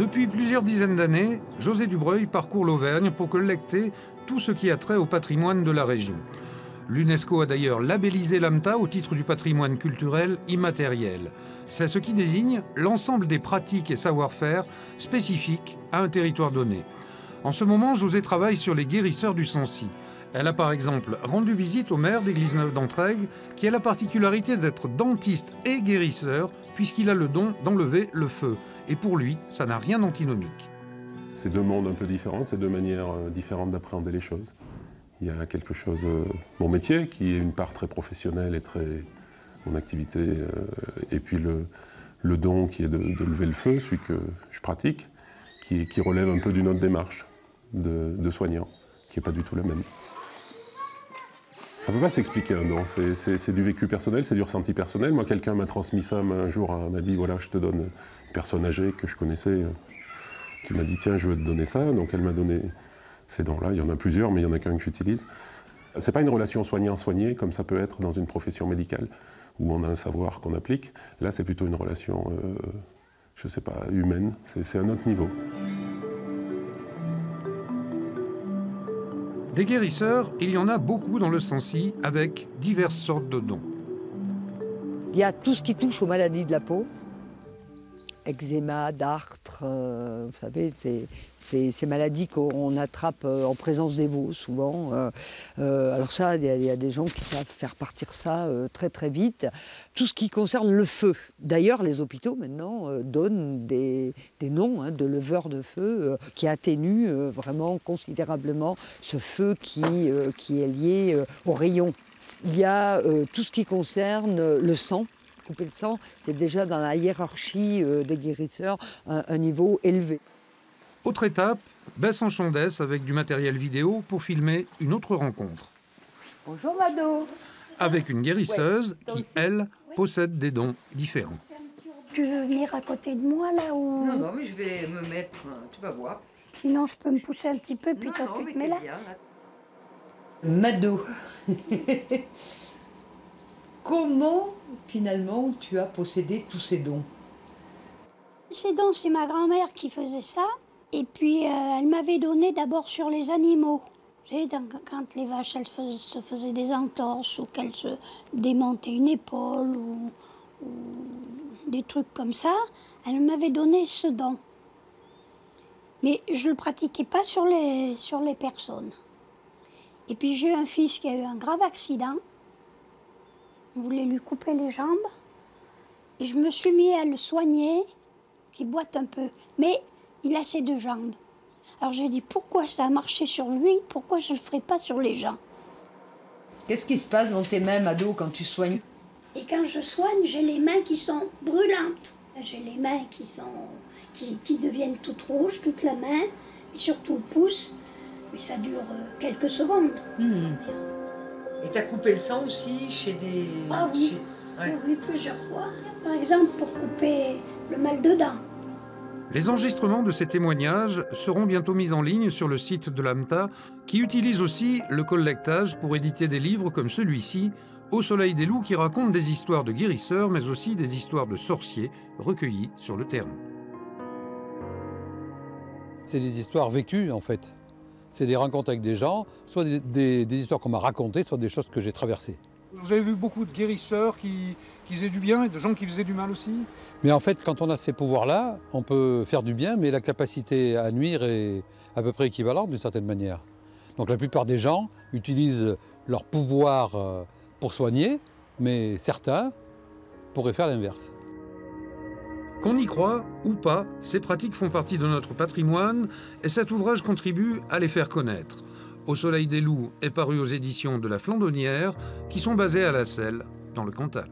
Depuis plusieurs dizaines d'années, José Dubreuil parcourt l'Auvergne pour collecter tout ce qui a trait au patrimoine de la région. L'UNESCO a d'ailleurs labellisé l'AMTA au titre du patrimoine culturel immatériel. C'est ce qui désigne l'ensemble des pratiques et savoir-faire spécifiques à un territoire donné. En ce moment, José travaille sur les guérisseurs du Sancy. Elle a par exemple rendu visite au maire d'église neuve d'Entraigues, qui a la particularité d'être dentiste et guérisseur, puisqu'il a le don d'enlever le feu. Et pour lui, ça n'a rien d'antinomique. C'est deux mondes un peu différents, c'est deux manières euh, différentes d'appréhender les choses. Il y a quelque chose, euh, mon métier, qui est une part très professionnelle et très mon activité, euh, et puis le, don qui est de, lever le feu, celui que je pratique, qui, qui relève un peu d'une autre démarche de, de soignant, qui n'est pas du tout la même. Ça ne peut pas s'expliquer un don, c'est du vécu personnel, c'est du ressenti personnel. Moi, quelqu'un m'a transmis ça un jour, m'a dit voilà, je te donne une personne âgée que je connaissais, qui m'a dit tiens, je veux te donner ça. Donc elle m'a donné ces dons-là. Il y en a plusieurs, mais il y en a qu'un que j'utilise. C'est pas une relation soignant-soigné comme ça peut être dans une profession médicale où on a un savoir qu'on applique. Là, c'est plutôt une relation, euh, je sais pas, humaine. C'est un autre niveau. Des guérisseurs, il y en a beaucoup dans le Sancy avec diverses sortes de dons. Il y a tout ce qui touche aux maladies de la peau, eczéma, dartre, euh, vous savez, c'est ces maladies qu'on attrape euh, en présence des veaux souvent. Euh, alors ça, il y, a des gens qui savent faire partir ça très très vite. Tout ce qui concerne le feu. D'ailleurs, les hôpitaux maintenant donnent des, noms hein, de leveurs de feu qui atténuent vraiment considérablement ce feu qui, qui est lié au rayon. Il y a tout ce qui concerne le sang couper le sang, c'est déjà dans la hiérarchie euh, des guérisseurs un, niveau élevé. Autre étape, baisse en Chandès avec du matériel vidéo pour filmer une autre rencontre. Bonjour Mado. Avec une guérisseuse qui, elle, possède des dons différents. Tu veux venir à côté de moi là ou Non, non, mais je vais me mettre, tu vas voir. Sinon, je peux me pousser un petit peu, puis toi, tu te mets là. Mado. Comment finalement tu as possédé tous ces dons? Ces dons, c'est ma grand-mère qui faisait ça. Et puis euh, elle m'avait donné d'abord sur les animaux. Vous quand les vaches elles se faisaient des entorses ou qu'elles se démontaient une épaule ou, des trucs comme ça, elle m'avait donné ce don. Mais je ne le pratiquais pas sur les, sur les personnes. Et puis j'ai un fils qui a eu un grave accident. On voulait lui couper les jambes. Et je me suis mis à le soigner, qui boite un peu. Mais il a ses deux jambes. Alors j'ai dit pourquoi ça a marché sur lui, pourquoi je ne le ferai pas sur les gens? Qu'est-ce qui se passe dans tes mains, Mado, quand tu soignes? Et quand je soigne, j'ai les mains qui sont brûlantes. J'ai les mains qui, sont, qui, deviennent toutes rouges, toute la main, et surtout le pouce. Mais ça dure euh, quelques secondes. Hmm. Et tu as coupé le sang aussi chez des... Ah oui, oui, plusieurs fois. Par exemple, pour couper le mal de dents. Les enregistrements de ces témoignages seront bientôt mis en ligne sur le site de l'AMTA, qui utilise aussi le collectage pour éditer des livres comme celui-ci, Au soleil des loups, qui raconte des histoires de guérisseurs, mais aussi des histoires de sorciers recueillies sur le terrain. C'est des histoires vécues, en fait c'est des rencontres avec des gens, soit des, histoires qu'on m'a racontées, soit des choses que j'ai traversées. Vous avez vu beaucoup de guérisseurs qui, faisaient du bien et de gens qui faisaient du mal aussi? Mais en fait, quand on a ces pouvoirs-là, on peut faire du bien, mais la capacité à nuire est à peu près équivalente d'une certaine manière. Donc la plupart des gens utilisent leur pouvoir euh, pour soigner, mais certains pourraient faire l'inverse. Qu'on y croit ou pas, ces pratiques font partie de notre patrimoine et cet ouvrage contribue à les faire connaître. Au Soleil des Loups est paru aux éditions de La Flandonnière, qui sont basées à La Selle, dans le Cantal.